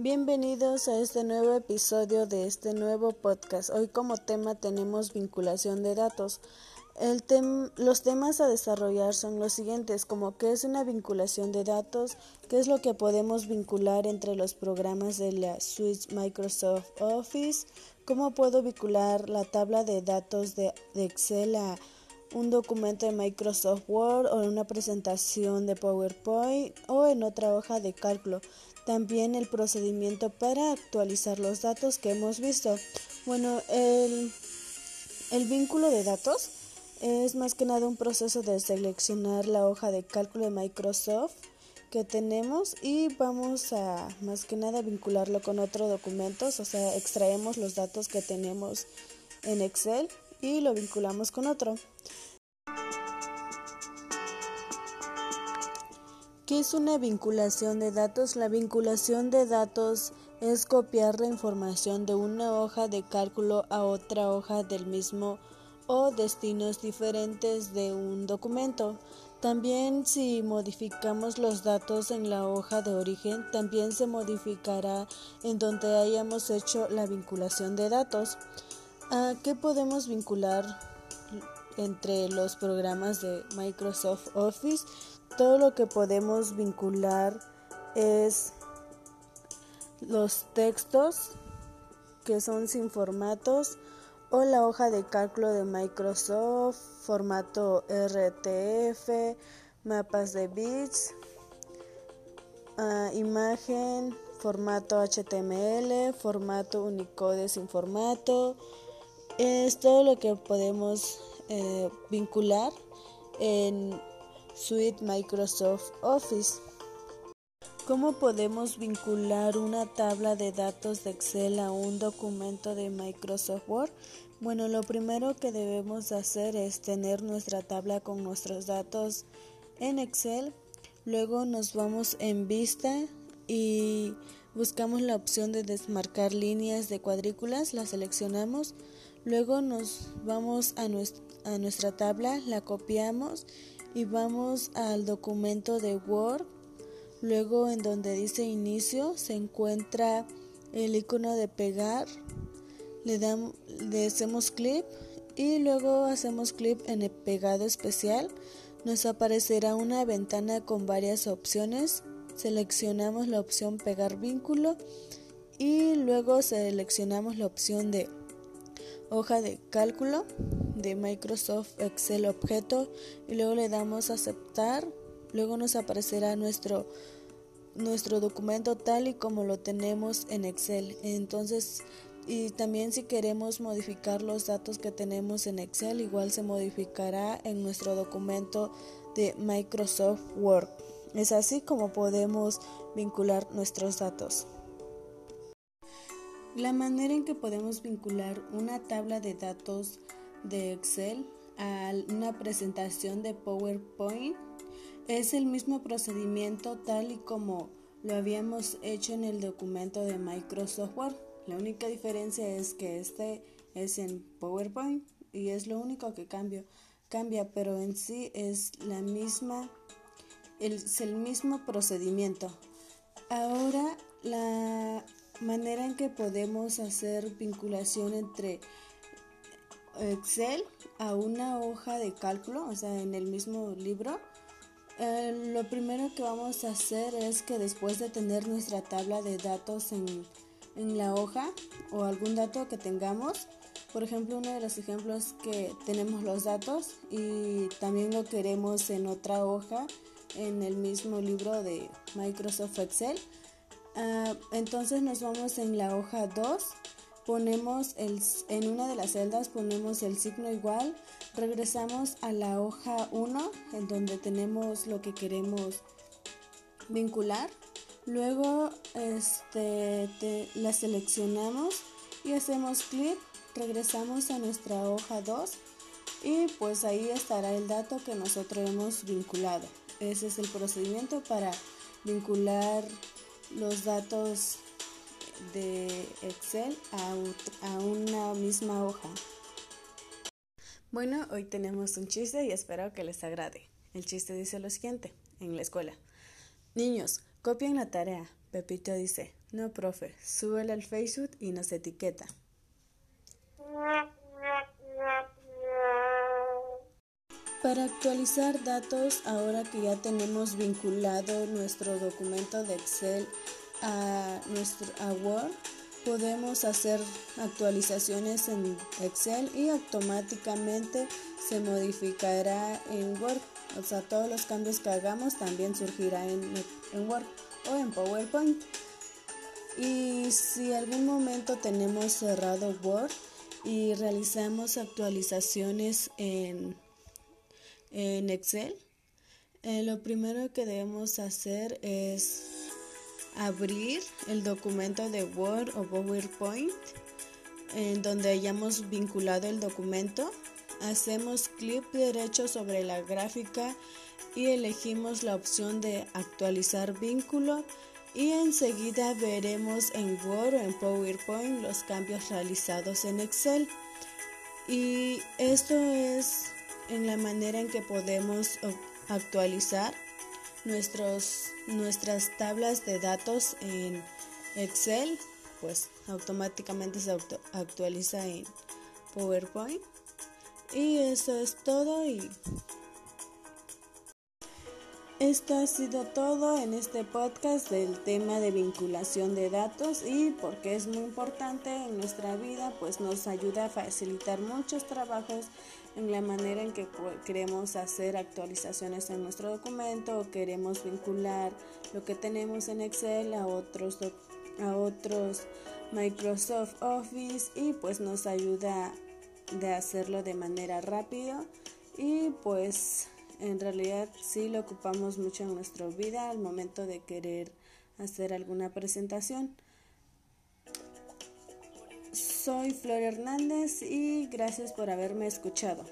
Bienvenidos a este nuevo episodio de este nuevo podcast. Hoy como tema tenemos vinculación de datos. Los temas a desarrollar son los siguientes, como qué es una vinculación de datos, qué es lo que podemos vincular entre los programas de la suite Microsoft Office, cómo puedo vincular la tabla de datos de, de Excel a un documento de Microsoft Word o en una presentación de PowerPoint o en otra hoja de cálculo. También el procedimiento para actualizar los datos que hemos visto. Bueno, el, el vínculo de datos es más que nada un proceso de seleccionar la hoja de cálculo de Microsoft que tenemos y vamos a más que nada vincularlo con otros documentos, o sea, extraemos los datos que tenemos en Excel y lo vinculamos con otro. ¿Qué es una vinculación de datos? La vinculación de datos es copiar la información de una hoja de cálculo a otra hoja del mismo o destinos diferentes de un documento. También si modificamos los datos en la hoja de origen, también se modificará en donde hayamos hecho la vinculación de datos. ¿A qué podemos vincular entre los programas de Microsoft Office? Todo lo que podemos vincular es los textos que son sin formatos o la hoja de cálculo de Microsoft, formato RTF, mapas de bits, ah, imagen, formato HTML, formato Unicode sin formato, es todo lo que podemos eh, vincular en Suite Microsoft Office. ¿Cómo podemos vincular una tabla de datos de Excel a un documento de Microsoft Word? Bueno, lo primero que debemos hacer es tener nuestra tabla con nuestros datos en Excel. Luego nos vamos en vista y buscamos la opción de desmarcar líneas de cuadrículas, la seleccionamos. Luego nos vamos a, nuestra, tabla, la copiamos y vamos al documento de Word. Luego en donde dice inicio se encuentra el icono de pegar. Le, damos, le hacemos clic y luego hacemos clic en el pegado especial. Nos aparecerá una ventana con varias opciones. Seleccionamos la opción pegar vínculo y luego seleccionamos la opción de hoja de cálculo de Microsoft Excel objeto y luego le damos aceptar. Luego nos aparecerá nuestro nuestro documento tal y como lo tenemos en Excel. Entonces, y también si queremos modificar los datos que tenemos en Excel, igual se modificará en nuestro documento de Microsoft Word. Es así como podemos vincular nuestros datos. La manera en que podemos vincular una tabla de datos de Excel a una presentación de PowerPoint es el mismo procedimiento tal y como lo habíamos hecho en el documento de Microsoft Word. La única diferencia es que este es en PowerPoint y es lo único que cambia, pero en sí es la misma, es el mismo procedimiento. Ahora la manera en que podemos hacer vinculación entre Excel a una hoja de cálculo, o sea, en el mismo libro, eh, lo primero que vamos a hacer es que después de tener nuestra tabla de datos en, en la hoja o algún dato que tengamos, por ejemplo, uno de los ejemplos que tenemos los datos y también lo queremos en otra hoja en el mismo libro de Microsoft Excel. Ah, entonces nos vamos en la hoja 2, ponemos el, en una de las celdas ponemos el signo igual, regresamos a la hoja 1 en donde tenemos lo que queremos vincular, luego este, la seleccionamos y hacemos clic, regresamos a nuestra hoja 2 y pues ahí estará el dato que nosotros hemos vinculado. Ese es el procedimiento para vincular los datos de Excel a, una misma hoja. Bueno, hoy tenemos un chiste y espero que les agrade. El chiste dice lo siguiente, en la escuela. Niños, Copien la tarea. Pepito dice, no, profe, súbela al Facebook y nos etiqueta. Para actualizar datos, ahora que ya tenemos vinculado nuestro documento de Excel a nuestro a Word, podemos hacer actualizaciones en Excel y automáticamente se modificará en Word. O sea, todos los cambios que hagamos también surgirá en, en Word o en PowerPoint. Y si algún momento tenemos cerrado Word y realizamos actualizaciones en, en Excel, eh, lo primero que debemos hacer es abrir el documento de Word o PowerPoint en donde hayamos vinculado el documento. Hacemos clic derecho sobre la gráfica y elegimos la opción de actualizar vínculo y enseguida veremos en Word o en PowerPoint los cambios realizados en Excel. Y esto es en la manera en que podemos actualizar nuestros, nuestras tablas de datos en Excel, pues automáticamente se actualiza en PowerPoint. Y eso es todo y esto ha sido todo en este podcast del tema de vinculación de datos y porque es muy importante en nuestra vida, pues nos ayuda a facilitar muchos trabajos en la manera en que queremos hacer actualizaciones en nuestro documento o queremos vincular lo que tenemos en Excel a otros a otros Microsoft Office y pues nos ayuda de hacerlo de manera rápida y pues en realidad sí lo ocupamos mucho en nuestra vida al momento de querer hacer alguna presentación. Soy Flor Hernández y gracias por haberme escuchado.